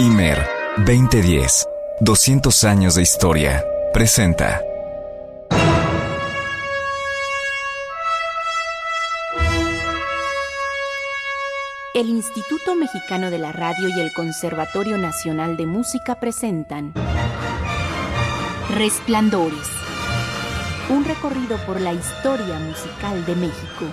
Imer 2010, 200 años de historia, presenta. El Instituto Mexicano de la Radio y el Conservatorio Nacional de Música presentan Resplandores, un recorrido por la historia musical de México.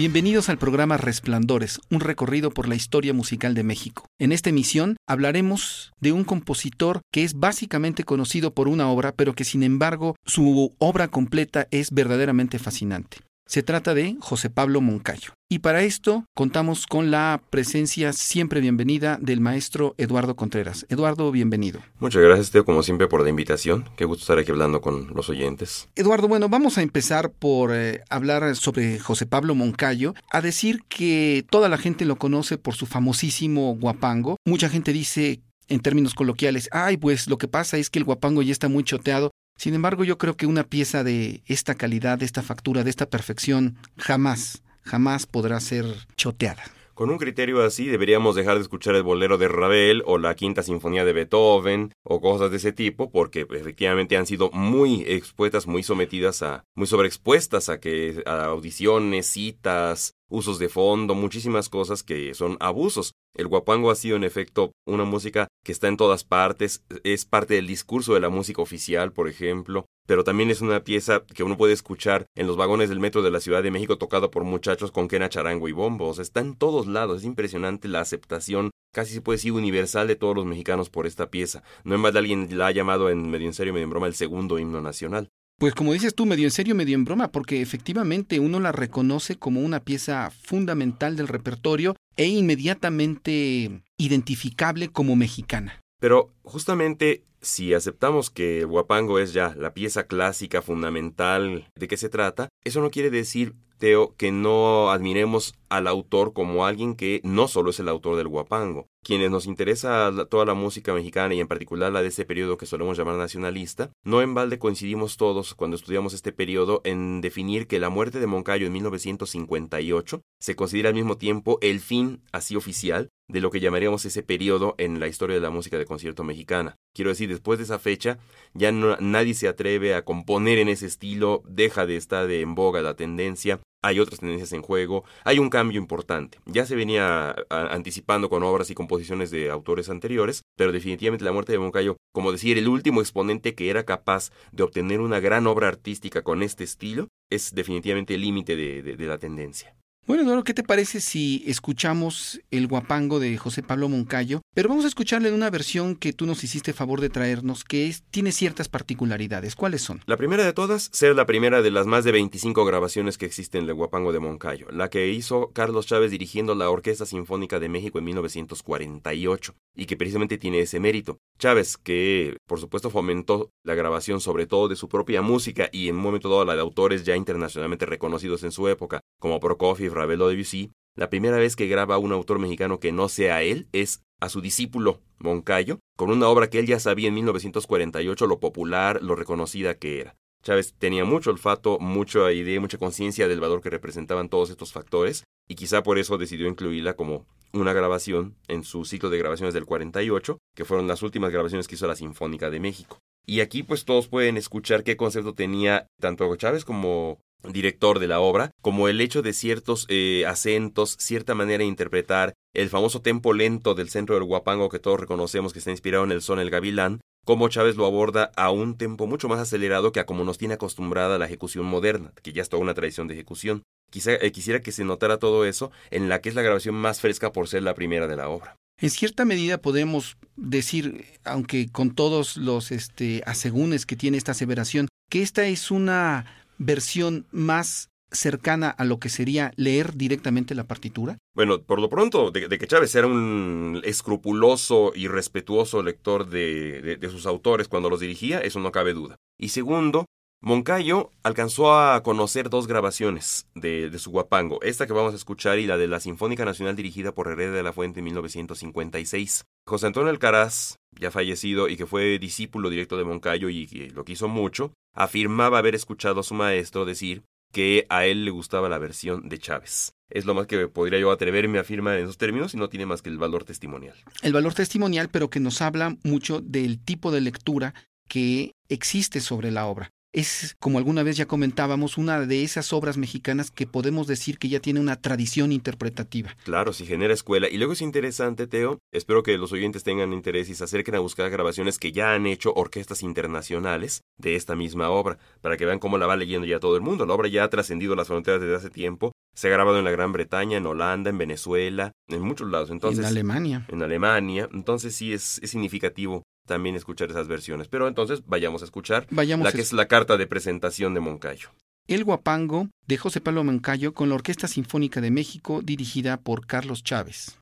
Bienvenidos al programa Resplandores, un recorrido por la historia musical de México. En esta emisión hablaremos de un compositor que es básicamente conocido por una obra, pero que sin embargo su obra completa es verdaderamente fascinante. Se trata de José Pablo Moncayo. Y para esto contamos con la presencia siempre bienvenida del maestro Eduardo Contreras. Eduardo, bienvenido. Muchas gracias, Teo, como siempre, por la invitación. Qué gusto estar aquí hablando con los oyentes. Eduardo, bueno, vamos a empezar por eh, hablar sobre José Pablo Moncayo, a decir que toda la gente lo conoce por su famosísimo guapango. Mucha gente dice en términos coloquiales, ay, pues lo que pasa es que el guapango ya está muy choteado. Sin embargo, yo creo que una pieza de esta calidad, de esta factura, de esta perfección, jamás, jamás podrá ser choteada. Con un criterio así deberíamos dejar de escuchar el bolero de Ravel o la quinta sinfonía de Beethoven o cosas de ese tipo porque efectivamente han sido muy expuestas, muy sometidas a, muy sobreexpuestas a que a audiciones, citas, usos de fondo, muchísimas cosas que son abusos. El guapango ha sido en efecto una música que está en todas partes, es parte del discurso de la música oficial, por ejemplo, pero también es una pieza que uno puede escuchar en los vagones del metro de la Ciudad de México tocado por muchachos con quena, charango y bombos. Está en todos lados, es impresionante la aceptación casi se puede decir universal de todos los mexicanos por esta pieza. No en más de alguien la ha llamado en medio en serio, medio en broma el segundo himno nacional. Pues como dices tú, medio en serio, medio en broma, porque efectivamente uno la reconoce como una pieza fundamental del repertorio e inmediatamente identificable como mexicana. Pero justamente si aceptamos que el guapango es ya la pieza clásica fundamental de qué se trata, eso no quiere decir Teo, que no admiremos al autor como alguien que no solo es el autor del guapango. Quienes nos interesa toda la música mexicana y en particular la de ese periodo que solemos llamar nacionalista, no en balde coincidimos todos cuando estudiamos este periodo en definir que la muerte de Moncayo en 1958 se considera al mismo tiempo el fin así oficial de lo que llamaríamos ese periodo en la historia de la música de concierto mexicana. Quiero decir, después de esa fecha ya nadie se atreve a componer en ese estilo, deja de estar en boga la tendencia, hay otras tendencias en juego, hay un cambio importante. Ya se venía anticipando con obras y composiciones de autores anteriores, pero definitivamente la muerte de Moncayo, como decir, el último exponente que era capaz de obtener una gran obra artística con este estilo, es definitivamente el límite de la tendencia. Bueno, Eduardo, ¿qué te parece si escuchamos el guapango de José Pablo Moncayo? Pero vamos a escucharle en una versión que tú nos hiciste favor de traernos, que es, tiene ciertas particularidades. ¿Cuáles son? La primera de todas, ser la primera de las más de 25 grabaciones que existen del guapango de Moncayo, la que hizo Carlos Chávez dirigiendo la Orquesta Sinfónica de México en 1948, y que precisamente tiene ese mérito. Chávez, que por supuesto fomentó la grabación sobre todo de su propia música y en un momento dado la de autores ya internacionalmente reconocidos en su época, como Prokofiev, Ravel o Debussy, la primera vez que graba a un autor mexicano que no sea él es a su discípulo Moncayo, con una obra que él ya sabía en 1948 lo popular, lo reconocida que era. Chávez tenía mucho olfato, mucha idea, mucha conciencia del valor que representaban todos estos factores, y quizá por eso decidió incluirla como una grabación en su ciclo de grabaciones del 48, que fueron las últimas grabaciones que hizo la Sinfónica de México. Y aquí pues todos pueden escuchar qué concepto tenía tanto Chávez como director de la obra, como el hecho de ciertos eh, acentos, cierta manera de interpretar, el famoso tempo lento del centro del guapango que todos reconocemos que está inspirado en el son El Gavilán, como Chávez lo aborda a un tempo mucho más acelerado que a como nos tiene acostumbrada la ejecución moderna, que ya es toda una tradición de ejecución. Eh, quisiera que se notara todo eso en la que es la grabación más fresca por ser la primera de la obra. En cierta medida podemos decir, aunque con todos los este, asegúnes que tiene esta aseveración, que esta es una versión más cercana a lo que sería leer directamente la partitura? Bueno, por lo pronto, de, que Chávez era un escrupuloso y respetuoso lector de, sus autores cuando los dirigía, eso no cabe duda. Y segundo, Moncayo alcanzó a conocer dos grabaciones de, su guapango, esta que vamos a escuchar y la de la Sinfónica Nacional dirigida por Heredia de la Fuente en 1956. José Antonio Alcaraz, ya fallecido y que fue discípulo directo de Moncayo y, y lo quiso mucho, afirmaba haber escuchado a su maestro decir que a él le gustaba la versión de Chávez. es lo más que podría yo atreverme a afirmar en esos términos y no tiene más que el valor testimonial. El valor testimonial, pero que nos habla mucho del tipo de lectura que existe sobre la obra. Es, como alguna vez ya comentábamos, una de esas obras mexicanas que podemos decir que ya tiene una tradición interpretativa. Claro, si genera escuela. Y luego es interesante, Teo, espero que los oyentes tengan interés y se acerquen a buscar grabaciones que ya han hecho orquestas internacionales de esta misma obra, para que vean cómo la va leyendo ya todo el mundo. La obra ya ha trascendido las fronteras desde hace tiempo. Se ha grabado en la Gran Bretaña, en Holanda, en Venezuela, en muchos lados. Entonces, en Alemania. En Alemania. Entonces sí es, es significativo también escuchar esas versiones. Pero entonces vayamos a escuchar vayamos la que es la carta de presentación de Moncayo. El Guapango de José Pablo Moncayo con la Orquesta Sinfónica de México dirigida por Carlos Chávez.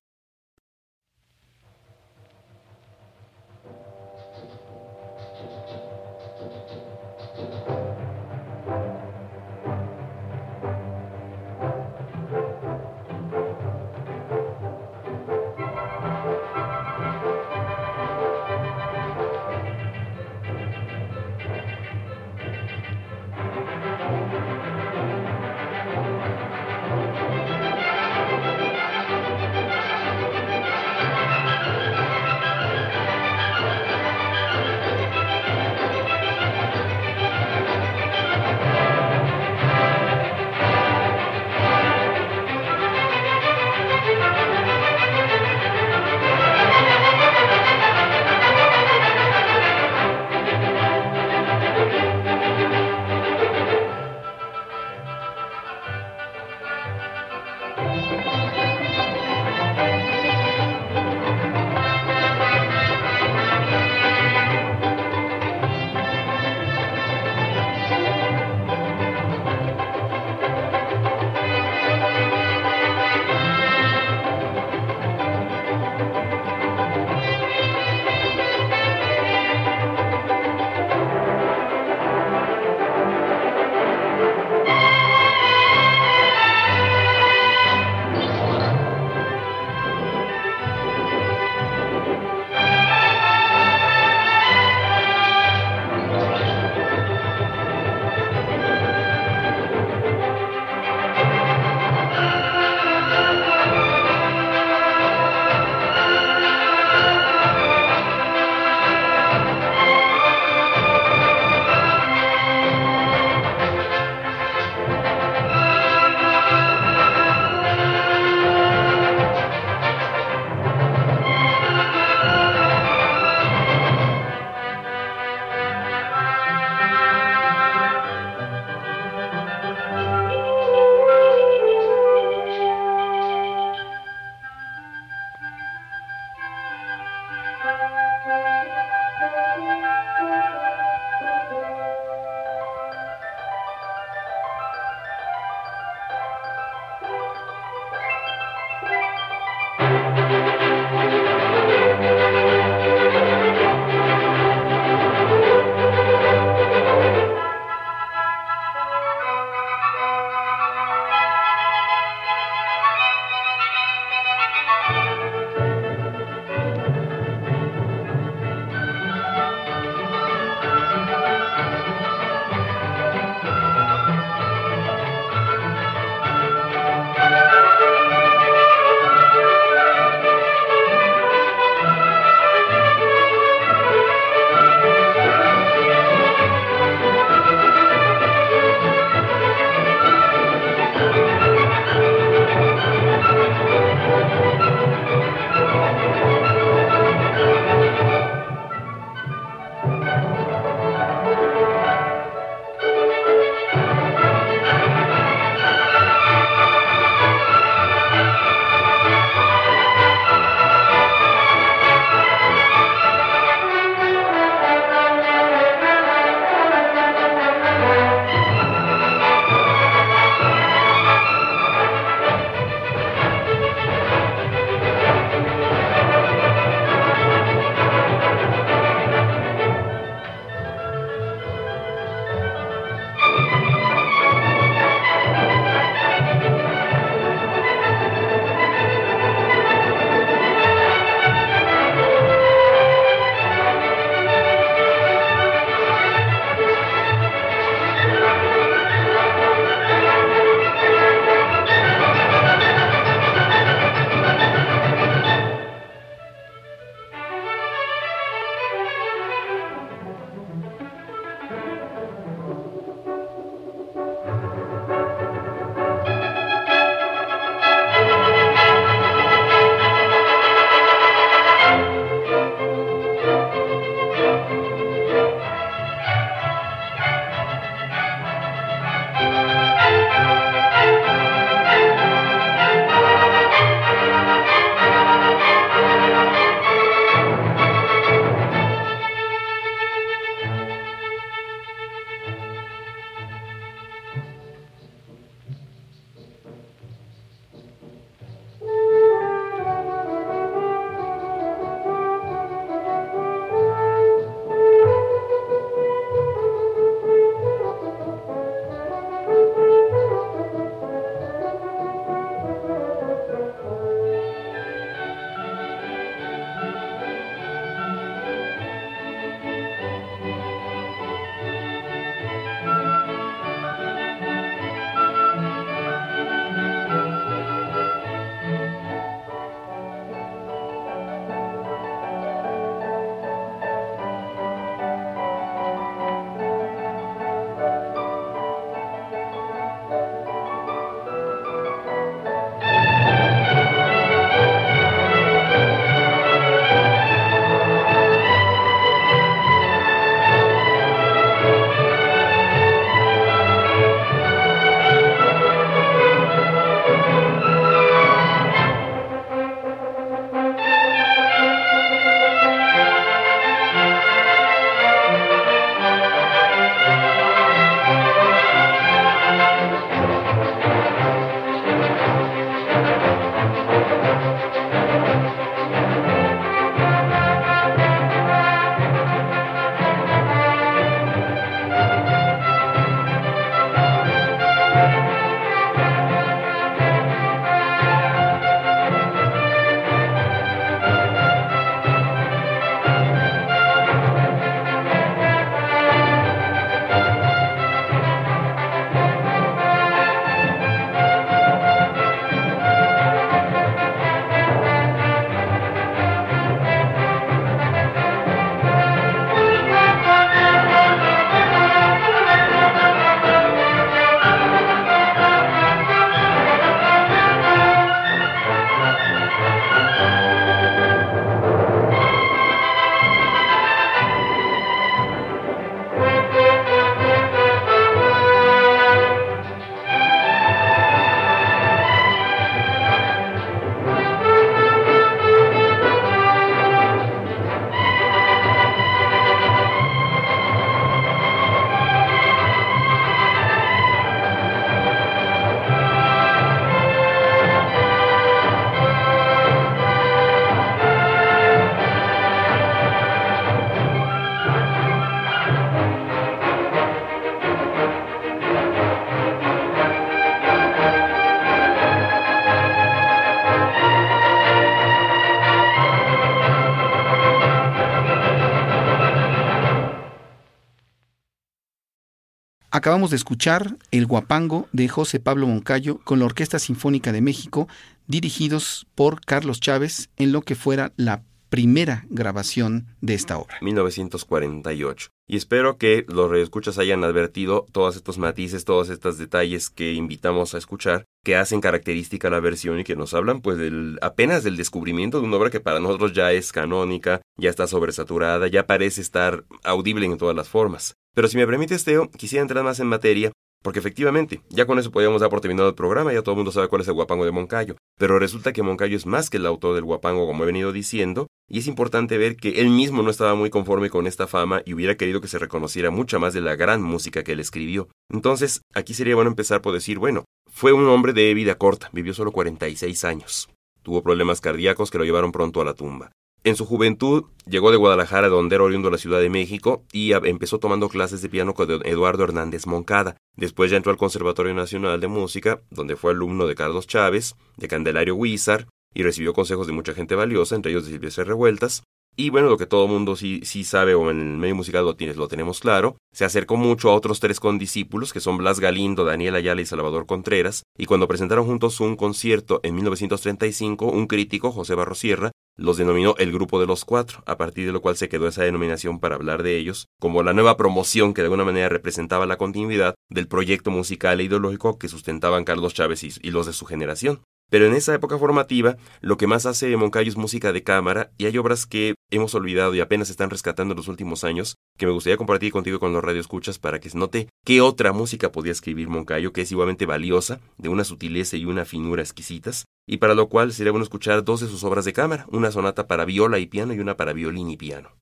Acabamos de escuchar El Guapango de José Pablo Moncayo con la Orquesta Sinfónica de México, dirigidos por Carlos Chávez en lo que fuera la primera grabación de esta obra. 1948. Y espero que los redescuchas hayan advertido todos estos matices, todos estos detalles que invitamos a escuchar, que hacen característica la versión y que nos hablan pues del, apenas del descubrimiento de una obra que para nosotros ya es canónica, ya está sobresaturada, ya parece estar audible en todas las formas. Pero si me permites, Teo, quisiera entrar más en materia porque efectivamente, ya con eso podríamos dar por terminado el programa, ya todo el mundo sabe cuál es el guapango de Moncayo. Pero resulta que Moncayo es más que el autor del guapango, como he venido diciendo, y es importante ver que él mismo no estaba muy conforme con esta fama y hubiera querido que se reconociera mucha más de la gran música que él escribió. Entonces, aquí sería bueno empezar por decir, bueno, fue un hombre de vida corta, vivió solo 46 años. Tuvo problemas cardíacos que lo llevaron pronto a la tumba. En su juventud llegó de Guadalajara, donde era oriundo de la Ciudad de México, y empezó tomando clases de piano con Eduardo Hernández Moncada. Después ya entró al Conservatorio Nacional de Música, donde fue alumno de Carlos Chávez, de Candelario Huizar, y recibió consejos de mucha gente valiosa, entre ellos de Silvestre Revueltas. Y bueno, lo que todo mundo sí, sí sabe, o en el medio musical lo, tienes, lo tenemos claro, se acercó mucho a otros tres condiscípulos, que son Blas Galindo, Daniel Ayala y Salvador Contreras, y cuando presentaron juntos un concierto en 1935, un crítico, José Barrosierra, los denominó el Grupo de los Cuatro, a partir de lo cual se quedó esa denominación para hablar de ellos, como la nueva promoción que de alguna manera representaba la continuidad del proyecto musical e ideológico que sustentaban Carlos Chávez y los de su generación. Pero en esa época formativa, lo que más hace Moncayo es música de cámara y hay obras que hemos olvidado y apenas están rescatando en los últimos años que me gustaría compartir contigo con los radioescuchas para que se note qué otra música podía escribir Moncayo, que es igualmente valiosa, de una sutileza y una finura exquisitas, y para lo cual sería bueno escuchar dos de sus obras de cámara, una sonata para viola y piano y una para violín y piano.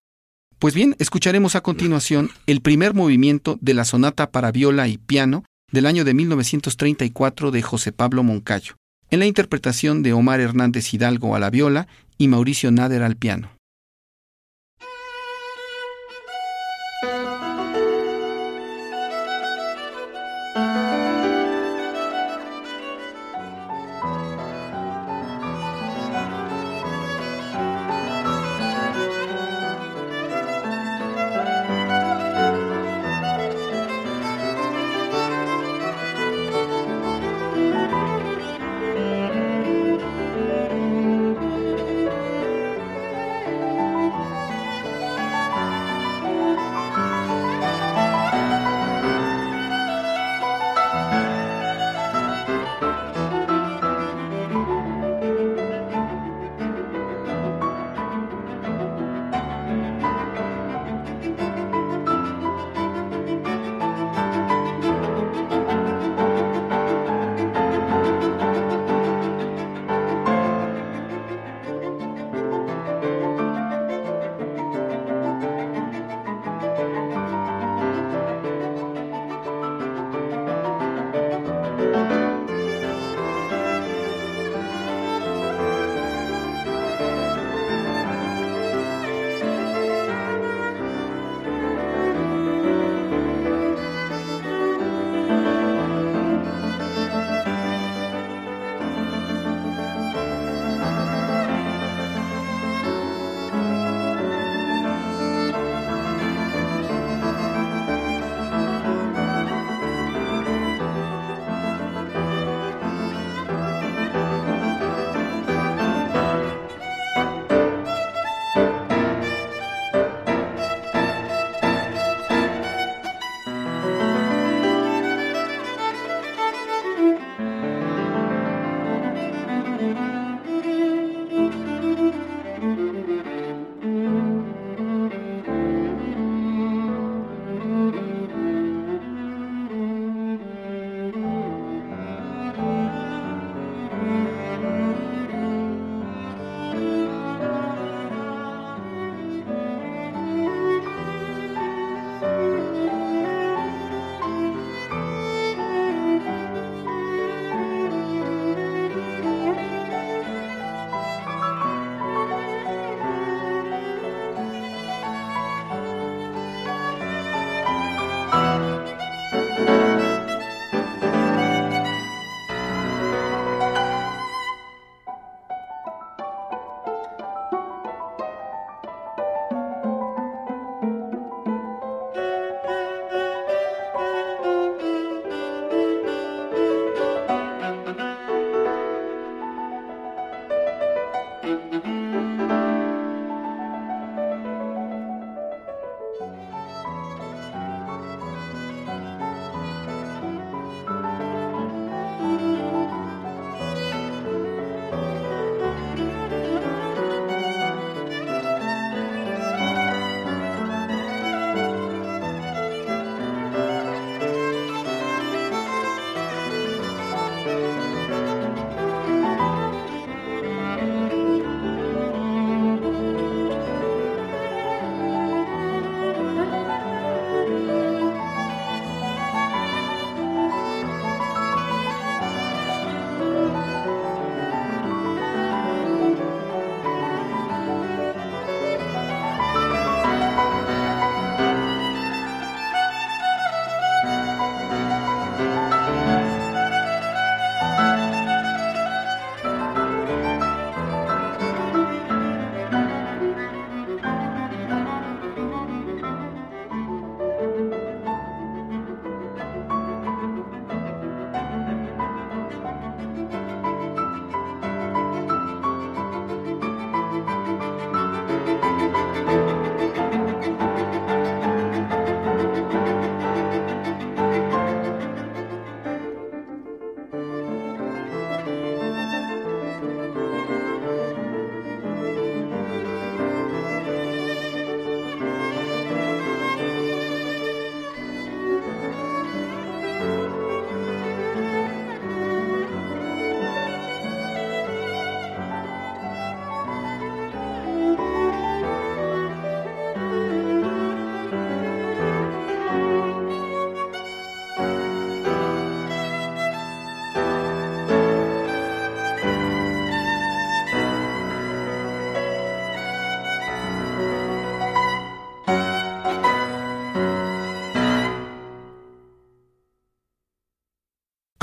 Pues bien, escucharemos a continuación el primer movimiento de la sonata para viola y piano del año de 1934 de José Pablo Moncayo en la interpretación de Omar Hernández Hidalgo a la viola y Mauricio Nader al piano.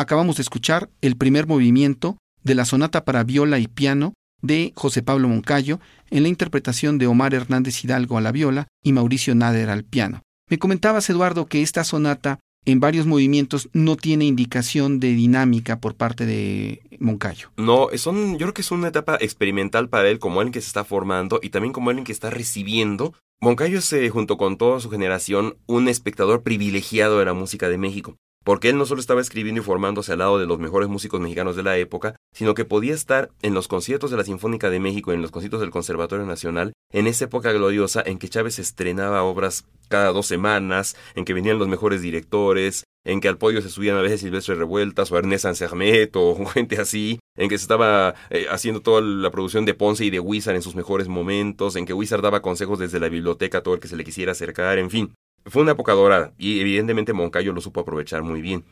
Acabamos de escuchar el primer movimiento de la sonata para viola y piano de José Pablo Moncayo en la interpretación de Omar Hernández Hidalgo a la viola y Mauricio Nader al piano. Me comentabas, Eduardo, que esta sonata en varios movimientos no tiene indicación de dinámica por parte de Moncayo. No, son, yo creo que es una etapa experimental para él como alguien que se está formando y también como alguien que está recibiendo. Moncayo es, eh, junto con toda su generación, un espectador privilegiado de la música de México porque él no solo estaba escribiendo y formándose al lado de los mejores músicos mexicanos de la época, sino que podía estar en los conciertos de la Sinfónica de México y en los conciertos del Conservatorio Nacional, en esa época gloriosa en que Chávez estrenaba obras cada dos semanas, en que venían los mejores directores, en que al podio se subían a veces Silvestre Revueltas o Ernest Sansermet o gente así, en que se estaba eh, haciendo toda la producción de Ponce y de Wizard en sus mejores momentos, en que Wizard daba consejos desde la biblioteca a todo el que se le quisiera acercar, en fin. Fue una época dorada y evidentemente Moncayo lo supo aprovechar muy bien.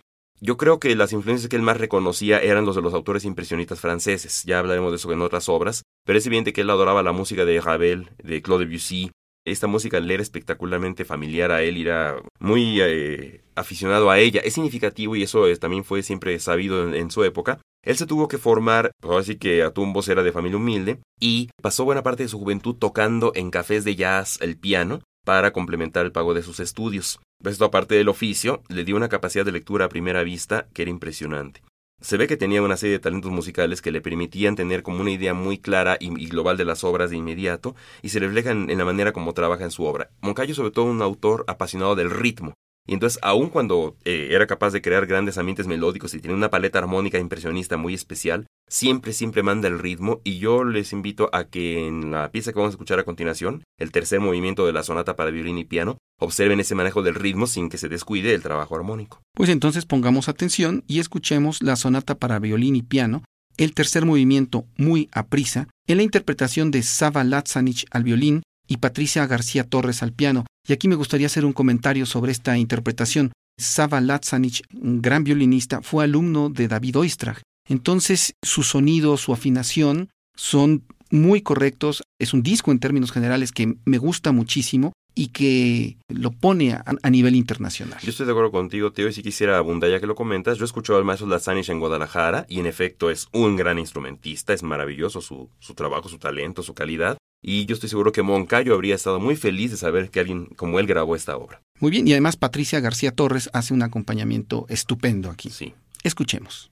Yo creo que las influencias que él más reconocía eran los de los autores impresionistas franceses, ya hablaremos de eso en otras obras, pero es evidente que él adoraba la música de Ravel, de Claude Debussy. Esta música le era espectacularmente familiar a él, era muy eh, aficionado a ella. Es significativo y eso también fue siempre sabido en, su época. Él se tuvo que formar, pues que a tumbos era de familia humilde, y pasó buena parte de su juventud tocando en cafés de jazz el piano, para complementar el pago de sus estudios. Esto aparte del oficio, le dio una capacidad de lectura a primera vista que era impresionante. Se ve que tenía una serie de talentos musicales que le permitían tener como una idea muy clara y, global de las obras de inmediato y se reflejan en la manera como trabaja en su obra. Moncayo sobre todo un autor apasionado del ritmo, y entonces, aun cuando eh, era capaz de crear grandes ambientes melódicos y tiene una paleta armónica impresionista muy especial, siempre, siempre manda el ritmo. Y yo les invito a que en la pieza que vamos a escuchar a continuación, el tercer movimiento de la sonata para violín y piano, observen ese manejo del ritmo sin que se descuide el trabajo armónico. Pues entonces pongamos atención y escuchemos la sonata para violín y piano, el tercer movimiento muy a prisa, en la interpretación de Sava Latzanich al violín y Patricia García Torres al piano. Y aquí me gustaría hacer un comentario sobre esta interpretación. Sava Latzanich, gran violinista, fue alumno de David Oistrakh. Entonces, su sonido, su afinación son muy correctos. Es un disco en términos generales que me gusta muchísimo y que lo pone a, nivel internacional. Yo estoy de acuerdo contigo, Teo, y si quisiera abundar ya que lo comentas, yo he escuchado al maestro Latzanich en Guadalajara y en efecto es un gran instrumentista, es maravilloso su trabajo, su talento, su calidad, y yo estoy seguro que Moncayo habría estado muy feliz de saber que alguien como él grabó esta obra. Muy bien, y además Patricia García Torres hace un acompañamiento estupendo aquí. Sí. Escuchemos.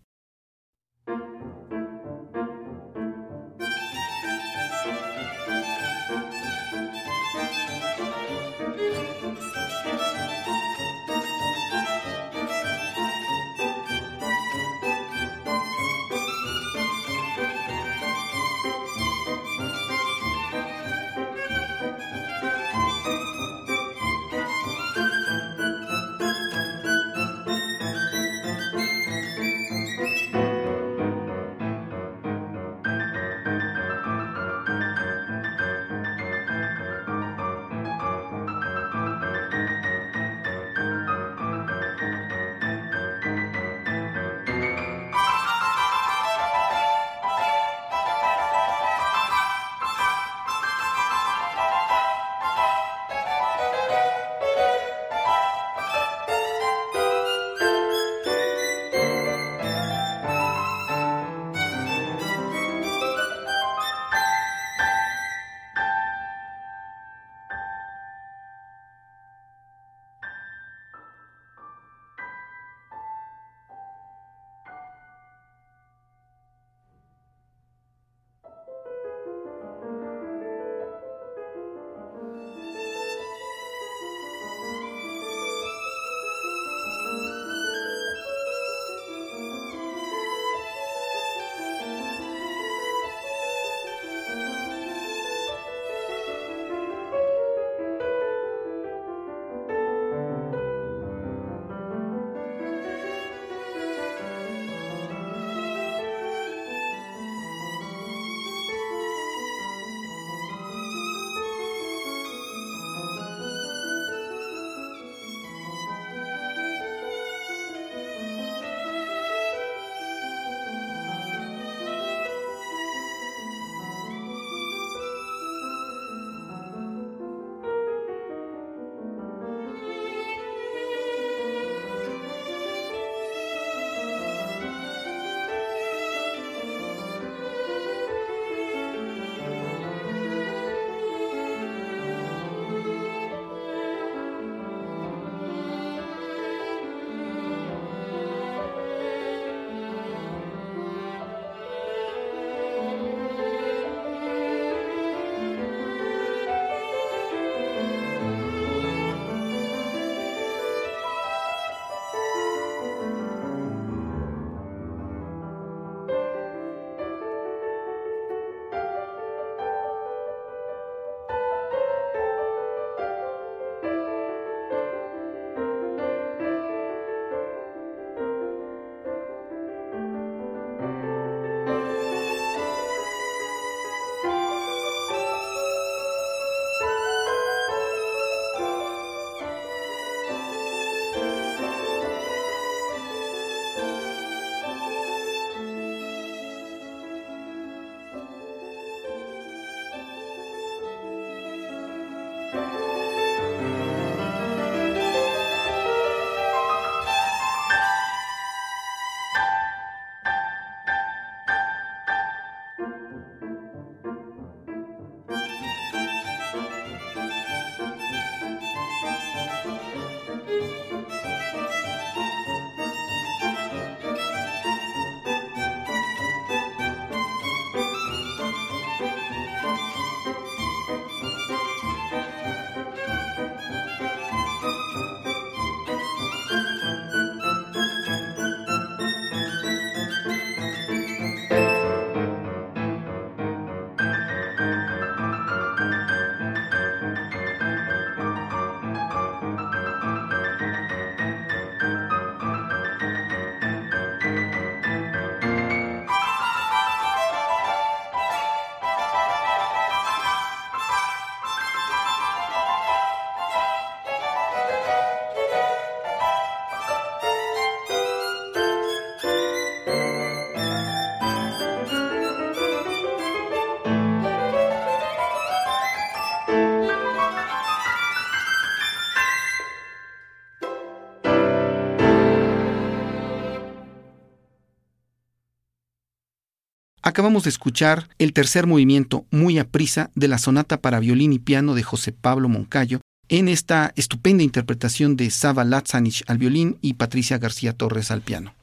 Acabamos de escuchar el tercer movimiento muy a prisa de la sonata para violín y piano de José Pablo Moncayo en esta estupenda interpretación de Sava Latzanich al violín y Patricia García Torres al piano.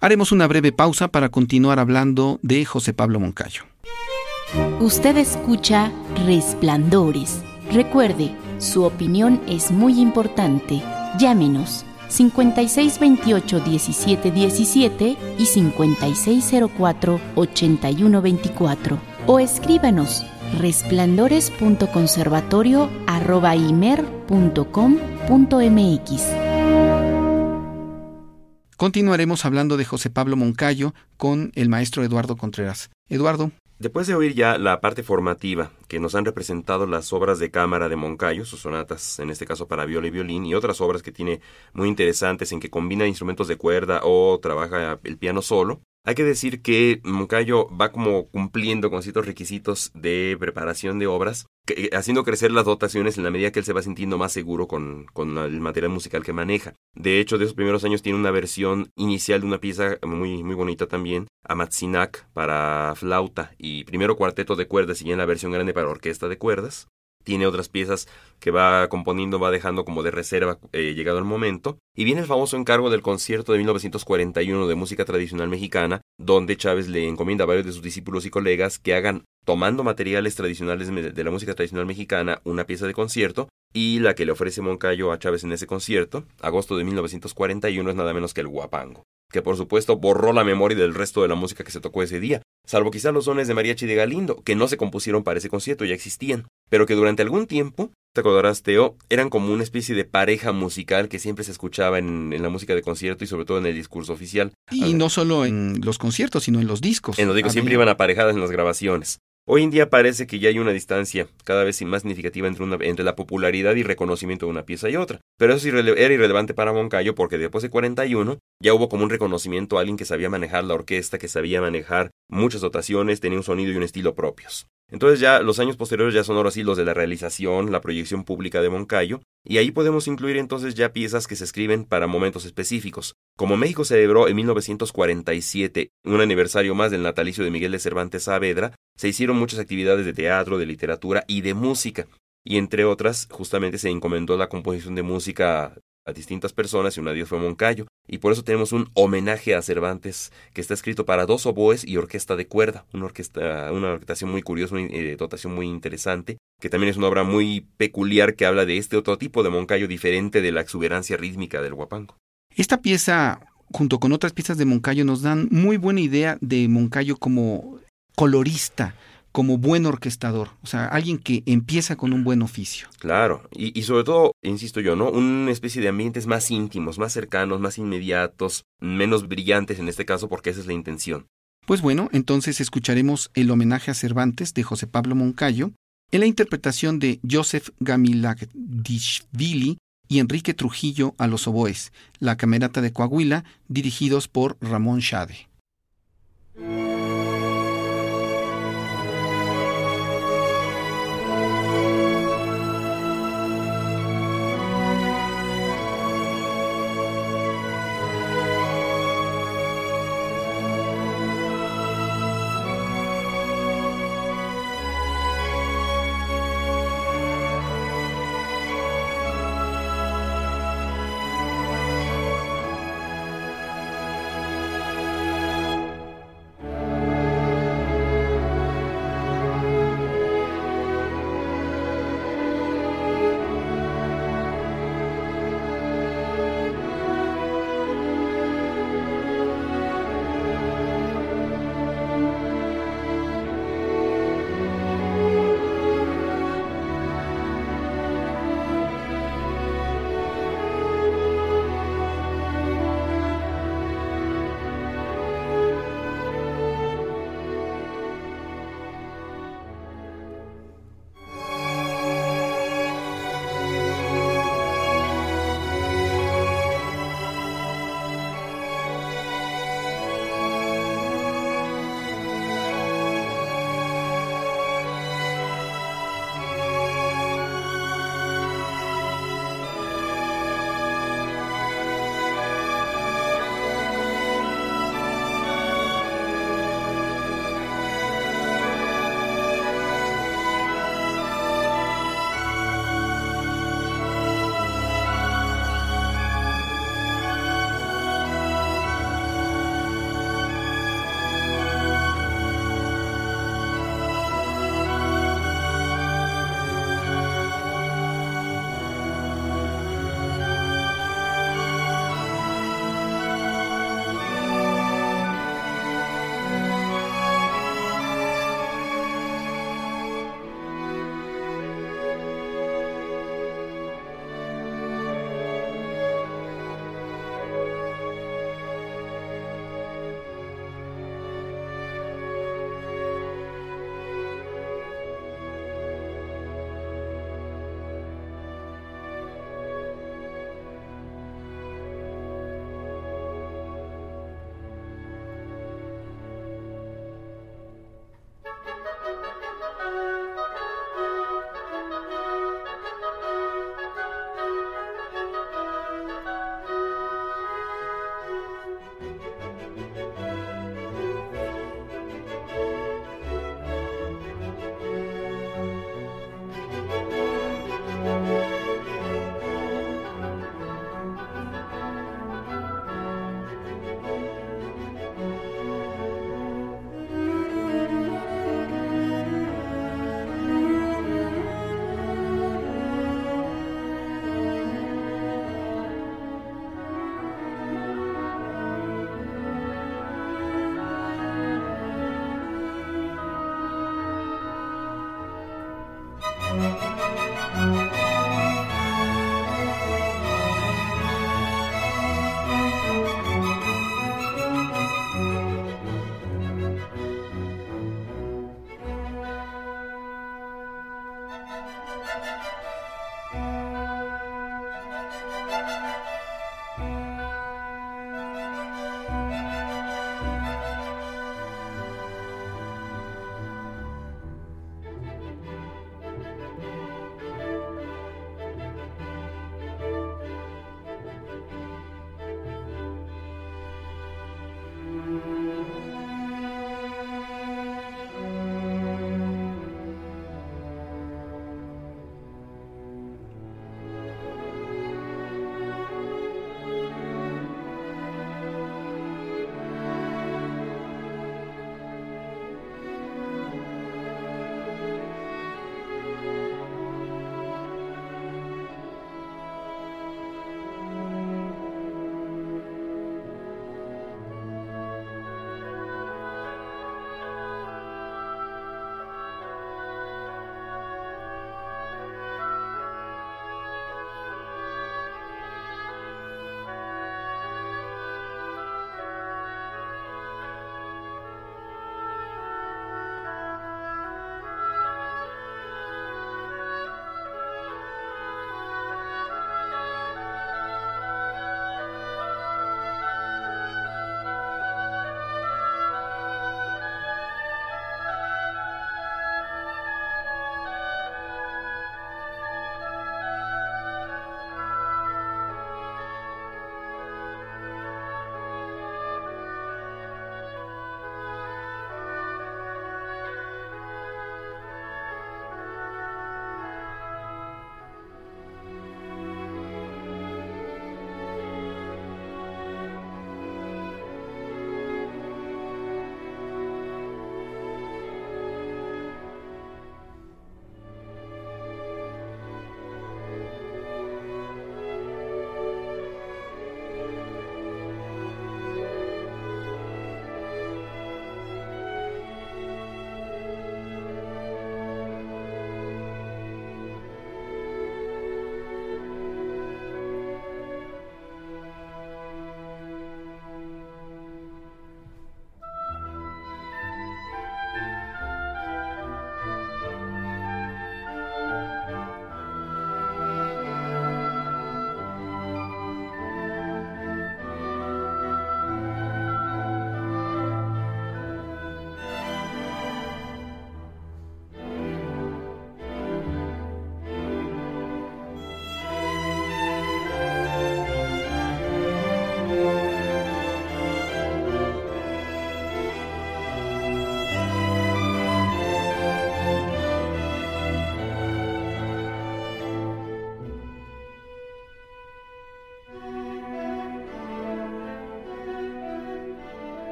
Haremos una breve pausa para continuar hablando de José Pablo Moncayo. Usted escucha Resplandores. Recuerde, su opinión es muy importante. Llámenos 5628 1717 y 5604 8124 o escríbanos resplandores.conservatorio.imer.com.mx. Continuaremos hablando de José Pablo Moncayo con el maestro Eduardo Contreras. Eduardo. Después de oír ya la parte formativa que nos han representado las obras de cámara de Moncayo, sus sonatas, en este caso para viola y violín, y otras obras que tiene muy interesantes en que combina instrumentos de cuerda o trabaja el piano solo, hay que decir que Moncayo va como cumpliendo con ciertos requisitos de preparación de obras, eh, haciendo crecer las dotaciones en la medida que él se va sintiendo más seguro con, el material musical que maneja. De hecho, de esos primeros años tiene una versión inicial de una pieza muy, muy bonita también, Amatsinak para flauta y primero cuarteto de cuerdas y ya en la versión grande para orquesta de cuerdas tiene otras piezas que va componiendo, va dejando como de reserva eh, llegado el momento. Y viene el famoso encargo del concierto de 1941 de música tradicional mexicana, donde Chávez le encomienda a varios de sus discípulos y colegas que hagan, tomando materiales tradicionales de la música tradicional mexicana, una pieza de concierto, y la que le ofrece Moncayo a Chávez en ese concierto, agosto de 1941, es nada menos que el guapango que por supuesto borró la memoria del resto de la música que se tocó ese día, salvo quizá los sones de mariachi de Galindo, que no se compusieron para ese concierto, ya existían, pero que durante algún tiempo, te acordarás Teo, eran como una especie de pareja musical que siempre se escuchaba en, la música de concierto y sobre todo en el discurso oficial. Y no solo en los conciertos, sino en los discos. En los discos siempre iban aparejadas en las grabaciones. Hoy en día parece que ya hay una distancia cada vez más significativa entre, la popularidad y reconocimiento de una pieza y otra. Pero eso era irrelevante para Moncayo porque después de 41 ya hubo como un reconocimiento a alguien que sabía manejar la orquesta, que sabía manejar muchas dotaciones, tenía un sonido y un estilo propios. Entonces ya los años posteriores ya son ahora sí los de la realización, la proyección pública de Moncayo, y ahí podemos incluir entonces ya piezas que se escriben para momentos específicos. Como México celebró en 1947 un aniversario más del natalicio de Miguel de Cervantes Saavedra, se hicieron muchas actividades de teatro, de literatura y de música. Y entre otras, justamente se encomendó la composición de música a distintas personas y una de ellas fue Moncayo. Y por eso tenemos un homenaje a Cervantes que está escrito para dos oboes y orquesta de cuerda, una orquesta, una orquestación muy curiosa, una eh, dotación muy interesante, que también es una obra muy peculiar que habla de este otro tipo de Moncayo diferente de la exuberancia rítmica del guapango. Esta pieza, junto con otras piezas de Moncayo, nos dan muy buena idea de Moncayo como colorista, como buen orquestador, o sea, alguien que empieza con un buen oficio. Claro, y, sobre todo, insisto yo, ¿no? Una especie de ambientes más íntimos, más cercanos, más inmediatos, menos brillantes en este caso, porque esa es la intención. Pues bueno, entonces escucharemos el homenaje a Cervantes de José Pablo Moncayo en la interpretación de Joseph Gamilagdishvili y Enrique Trujillo a los oboes, la Camerata de Coahuila, dirigidos por Ramón Shade.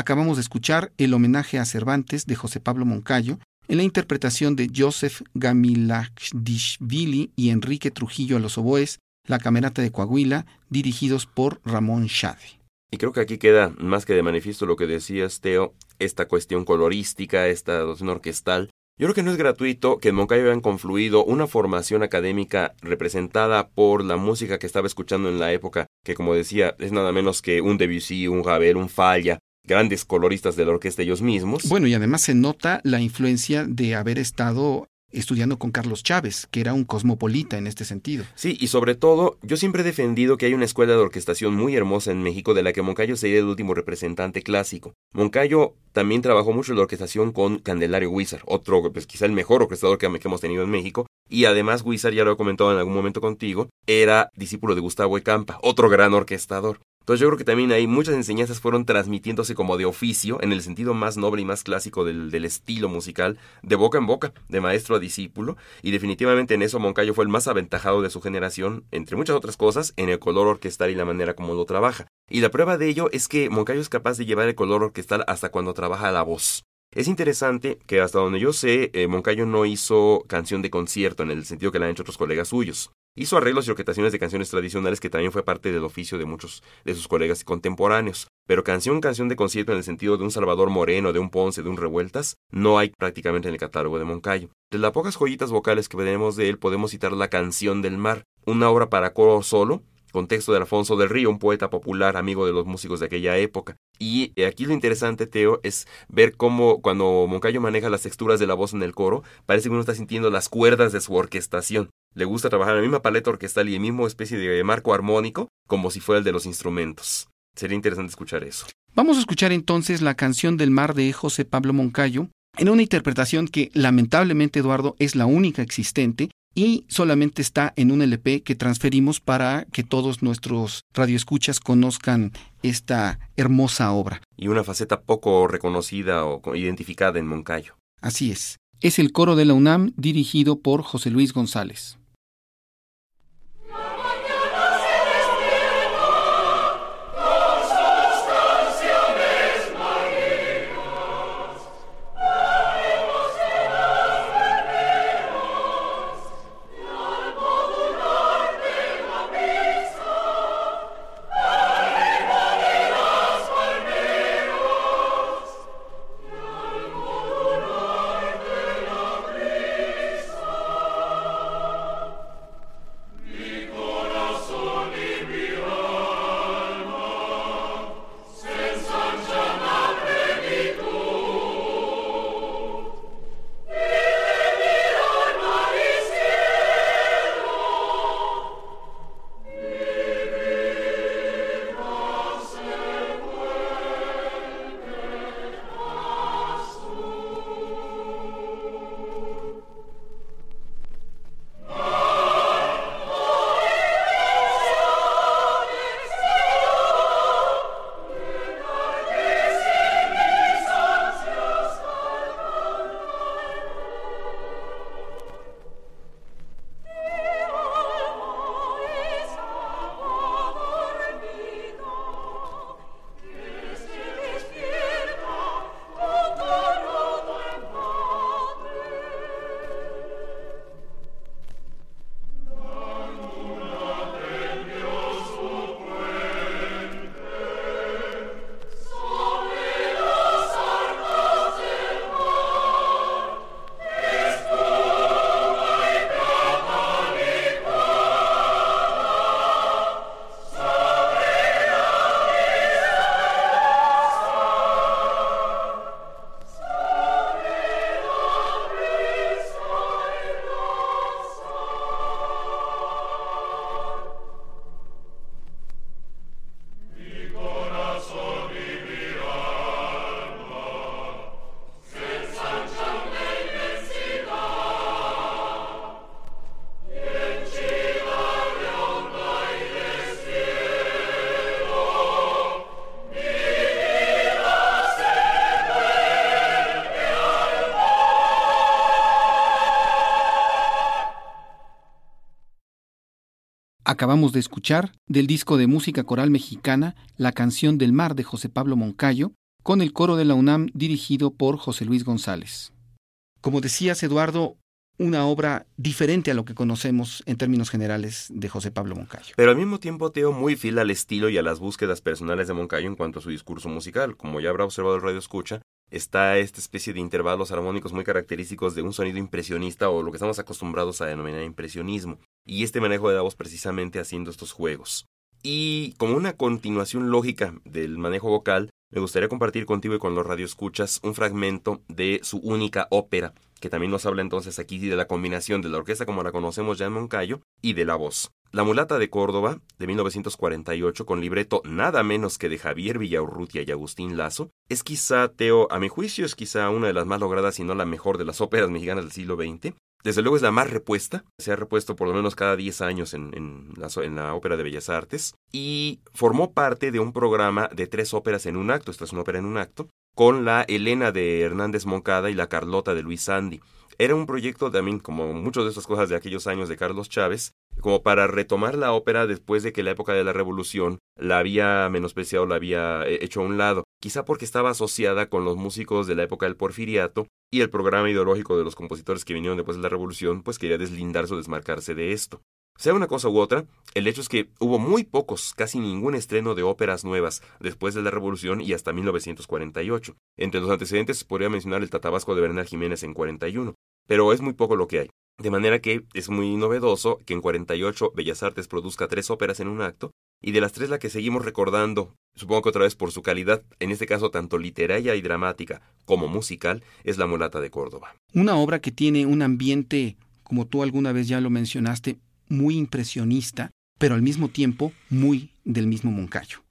Acabamos de escuchar el homenaje a Cervantes de José Pablo Moncayo en la interpretación de Joseph Gamilakhdishvili y Enrique Trujillo a los oboes, la Camerata de Coahuila, dirigidos por Ramón Shade. Y creo que aquí queda más que de manifiesto lo que decías, Teo, esta cuestión colorística, esta dotación orquestal. Yo creo que no es gratuito que en Moncayo hayan confluido una formación académica representada por la música que estaba escuchando en la época, que como decía, es nada menos que un Debussy, un Ravel, un Falla, grandes coloristas de la orquesta ellos mismos. Bueno, y además se nota la influencia de haber estado estudiando con Carlos Chávez, que era un cosmopolita en este sentido. Sí, y sobre todo, yo siempre he defendido que hay una escuela de orquestación muy hermosa en México de la que Moncayo sería el último representante clásico. Moncayo también trabajó mucho en la orquestación con Candelario Huizar, otro, pues quizá el mejor orquestador que, hemos tenido en México, y además Huizar, ya lo he comentado en algún momento contigo, era discípulo de Gustavo Ecampa, otro gran orquestador. Entonces yo creo que también ahí muchas enseñanzas fueron transmitiéndose como de oficio, en el sentido más noble y más clásico del, estilo musical, de boca en boca, de maestro a discípulo, y definitivamente en eso Moncayo fue el más aventajado de su generación, entre muchas otras cosas, en el color orquestal y la manera como lo trabaja. Y la prueba de ello es que Moncayo es capaz de llevar el color orquestal hasta cuando trabaja la voz. Es interesante que hasta donde yo sé, eh, Moncayo no hizo canción de concierto en el sentido que la han hecho otros colegas suyos. Hizo arreglos y orquestaciones de canciones tradicionales que también fue parte del oficio de muchos de sus colegas contemporáneos. Pero canción, canción de concierto en el sentido de un Salvador Moreno, de un Ponce, de un Revueltas, no hay prácticamente en el catálogo de Moncayo. De las pocas joyitas vocales que tenemos de él podemos citar La Canción del Mar, una obra para coro solo, contexto de Alfonso del Río, un poeta popular amigo de los músicos de aquella época. Y eh, aquí lo interesante, Teo, es ver cómo cuando Moncayo maneja las texturas de la voz en el coro, parece que uno está sintiendo las cuerdas de su orquestación. Le gusta trabajar en la misma paleta orquestal y el mismo especie de marco armónico como si fuera el de los instrumentos. Sería interesante escuchar eso. Vamos a escuchar entonces la canción del mar de José Pablo Moncayo, en una interpretación que lamentablemente Eduardo es la única existente y solamente está en un LP que transferimos para que todos nuestros radioescuchas conozcan esta hermosa obra. Y una faceta poco reconocida o identificada en Moncayo. Así es. Es el coro de la UNAM dirigido por José Luis González. Acabamos de escuchar del disco de música coral mexicana La canción del mar de José Pablo Moncayo, con el coro de la UNAM dirigido por José Luis González. Como decías, Eduardo, una obra diferente a lo que conocemos en términos generales de José Pablo Moncayo. Pero al mismo tiempo, Teo, muy fiel al estilo y a las búsquedas personales de Moncayo en cuanto a su discurso musical. Como ya habrá observado el radio escucha, está esta especie de intervalos armónicos muy característicos de un sonido impresionista o lo que estamos acostumbrados a denominar impresionismo. Y este manejo de la voz precisamente haciendo estos juegos. Y como una continuación lógica del manejo vocal, me gustaría compartir contigo y con los radioescuchas un fragmento de su única ópera, que también nos habla entonces aquí de la combinación de la orquesta como la conocemos ya en Moncayo y de la voz. La mulata de Córdoba, de 1948, con libreto nada menos que de Javier Villaurrutia y Agustín Lazo, es quizá, Teo, a mi juicio, es quizá una de las más logradas y no la mejor de las óperas mexicanas del siglo XX, desde luego es la más repuesta, se ha repuesto por lo menos cada 10 años en, la, Ópera de Bellas Artes y formó parte de un programa de tres óperas en un acto, esta es una ópera en un acto, con la Elena de Hernández Moncada y la Carlota de Luis Sandy. Era un proyecto también, como muchas de estas cosas de aquellos años de Carlos Chávez, como para retomar la ópera después de que la época de la Revolución la había menospreciado, la había eh, hecho a un lado, quizá porque estaba asociada con los músicos de la época del Porfiriato y el programa ideológico de los compositores que vinieron después de la Revolución, pues quería deslindarse o desmarcarse de esto. Sea una cosa u otra, el hecho es que hubo muy pocos, casi ningún estreno de óperas nuevas después de la Revolución y hasta 1948. Entre los antecedentes podría mencionar el Tatabasco de Bernal Jiménez en 41, pero es muy poco lo que hay. De manera que es muy novedoso que en 48 Bellas Artes produzca tres óperas en un acto, y de las tres la que seguimos recordando, supongo que otra vez por su calidad, en este caso tanto literaria y dramática como musical, es La Mulata de Córdoba. Una obra que tiene un ambiente, como tú alguna vez ya lo mencionaste, muy impresionista, pero al mismo tiempo muy del mismo Moncayo.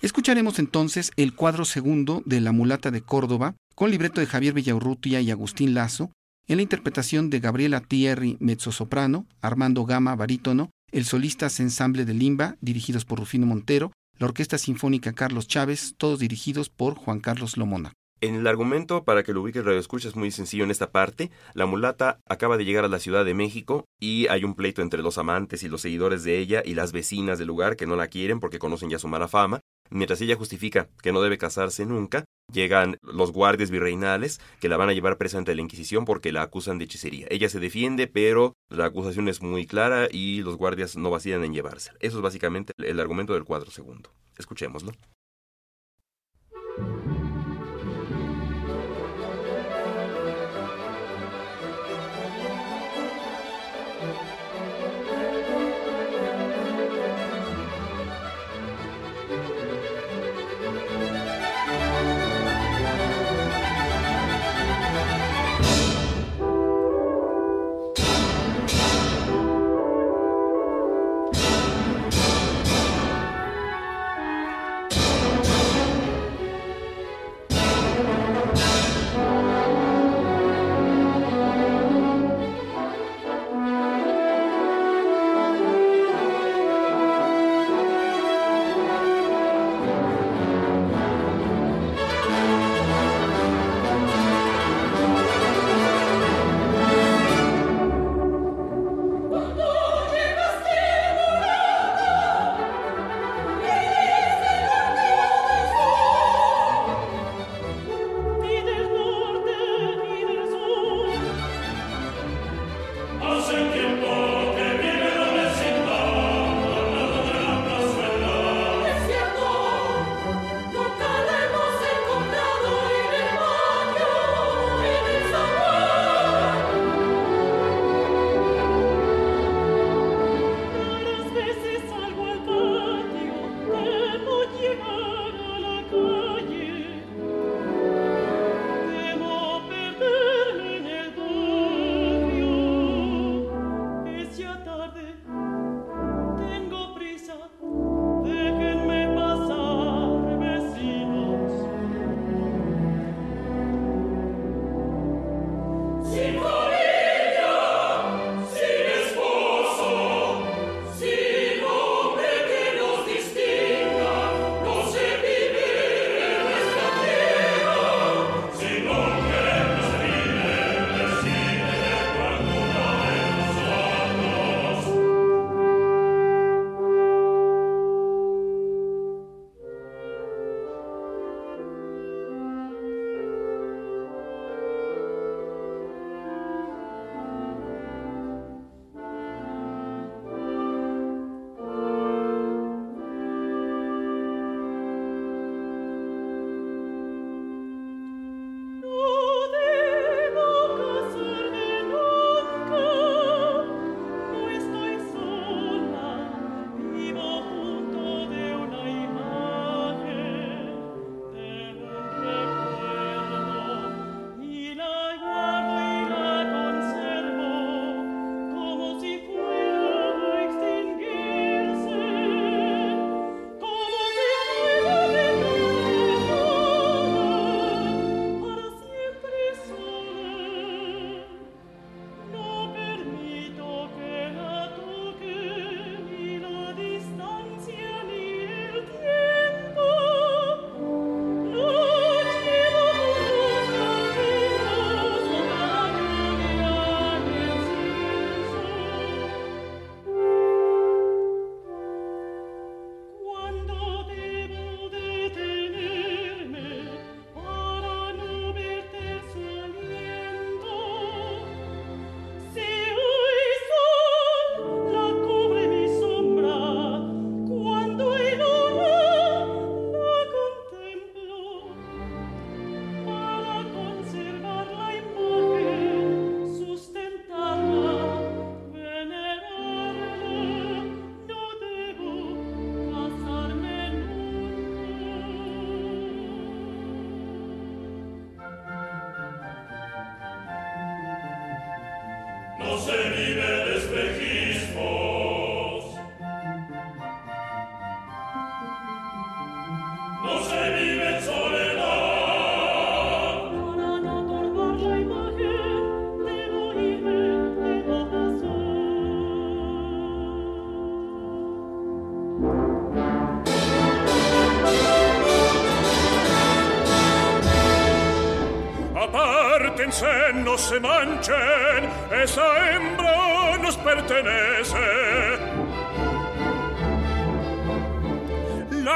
Escucharemos entonces el cuadro segundo de La Mulata de Córdoba, con libreto de Javier Villaurrutia y Agustín Lazo, en la interpretación de Gabriela Thierry, mezzosoprano, Armando Gama, barítono, el solista ensamble de Limba, dirigidos por Rufino Montero, la Orquesta Sinfónica Carlos Chávez, todos dirigidos por Juan Carlos Lomona. En el argumento, para que lo ubique el radio escucha, es muy sencillo en esta parte. La mulata acaba de llegar a la Ciudad de México y hay un pleito entre los amantes y los seguidores de ella y las vecinas del lugar que no la quieren porque conocen ya su mala fama. Mientras ella justifica que no debe casarse nunca, llegan los guardias virreinales que la van a llevar presa ante la Inquisición porque la acusan de hechicería. Ella se defiende, pero la acusación es muy clara y los guardias no vacilan en llevársela. Eso es básicamente el argumento del cuadro segundo. Escuchémoslo.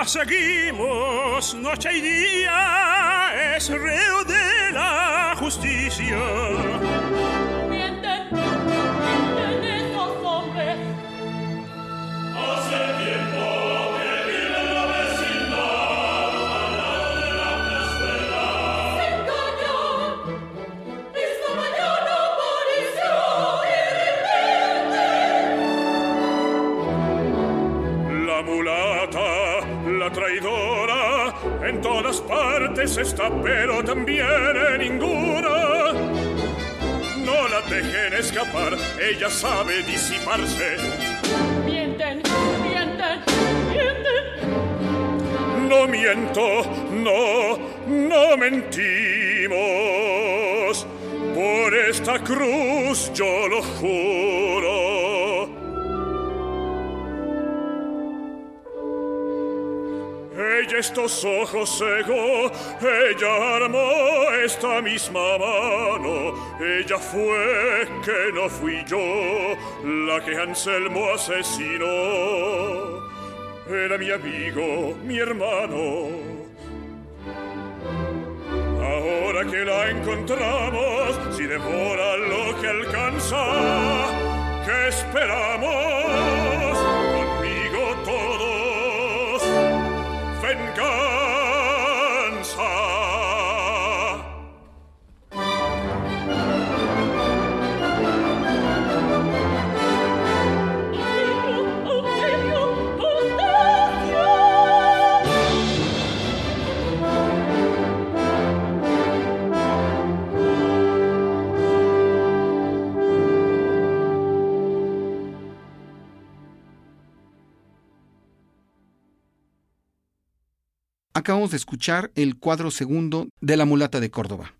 Seguimos noche y día, es reo de la justicia. Todas partes está, pero también en ninguna. No la dejen escapar, ella sabe disiparse. Mienten, mienten, mienten. No miento, no, no mentimos. Por esta cruz yo lo juro. Estos ojos cegó, ella armó esta misma mano, ella fue que no fui yo la que Anselmo asesinó. Era mi amigo, mi hermano. Ahora que la encontramos, si devora lo que alcanza, ¿qué esperamos? Acabamos de escuchar el cuadro segundo de La mulata de Córdoba.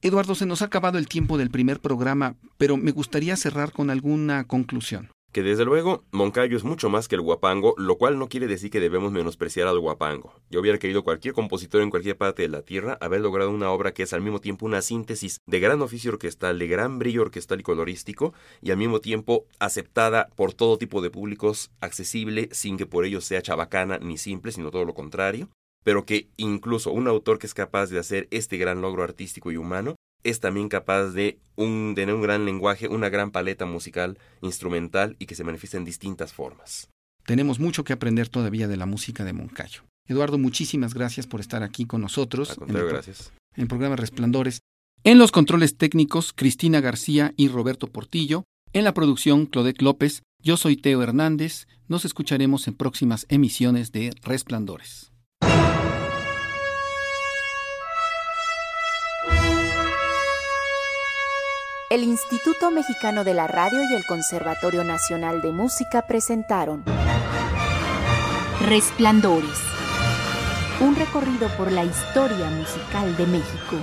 Eduardo, se nos ha acabado el tiempo del primer programa, pero me gustaría cerrar con alguna conclusión. Que desde luego, Moncayo es mucho más que el guapango, lo cual no quiere decir que debemos menospreciar al guapango. Yo hubiera querido cualquier compositor en cualquier parte de la tierra haber logrado una obra que es al mismo tiempo una síntesis de gran oficio orquestal, de gran brillo orquestal y colorístico, y al mismo tiempo aceptada por todo tipo de públicos, accesible, sin que por ello sea chabacana ni simple, sino todo lo contrario pero que incluso un autor que es capaz de hacer este gran logro artístico y humano es también capaz de un, tener un gran lenguaje, una gran paleta musical, instrumental y que se manifiesta en distintas formas. Tenemos mucho que aprender todavía de la música de Moncayo. Eduardo, muchísimas gracias por estar aquí con nosotros. en el, gracias. En el programa Resplandores. En los controles técnicos, Cristina García y Roberto Portillo. En la producción, Claudette López. Yo soy Teo Hernández. Nos escucharemos en próximas emisiones de Resplandores. El Instituto Mexicano de la Radio y el Conservatorio Nacional de Música presentaron Resplandores, un recorrido por la historia musical de México.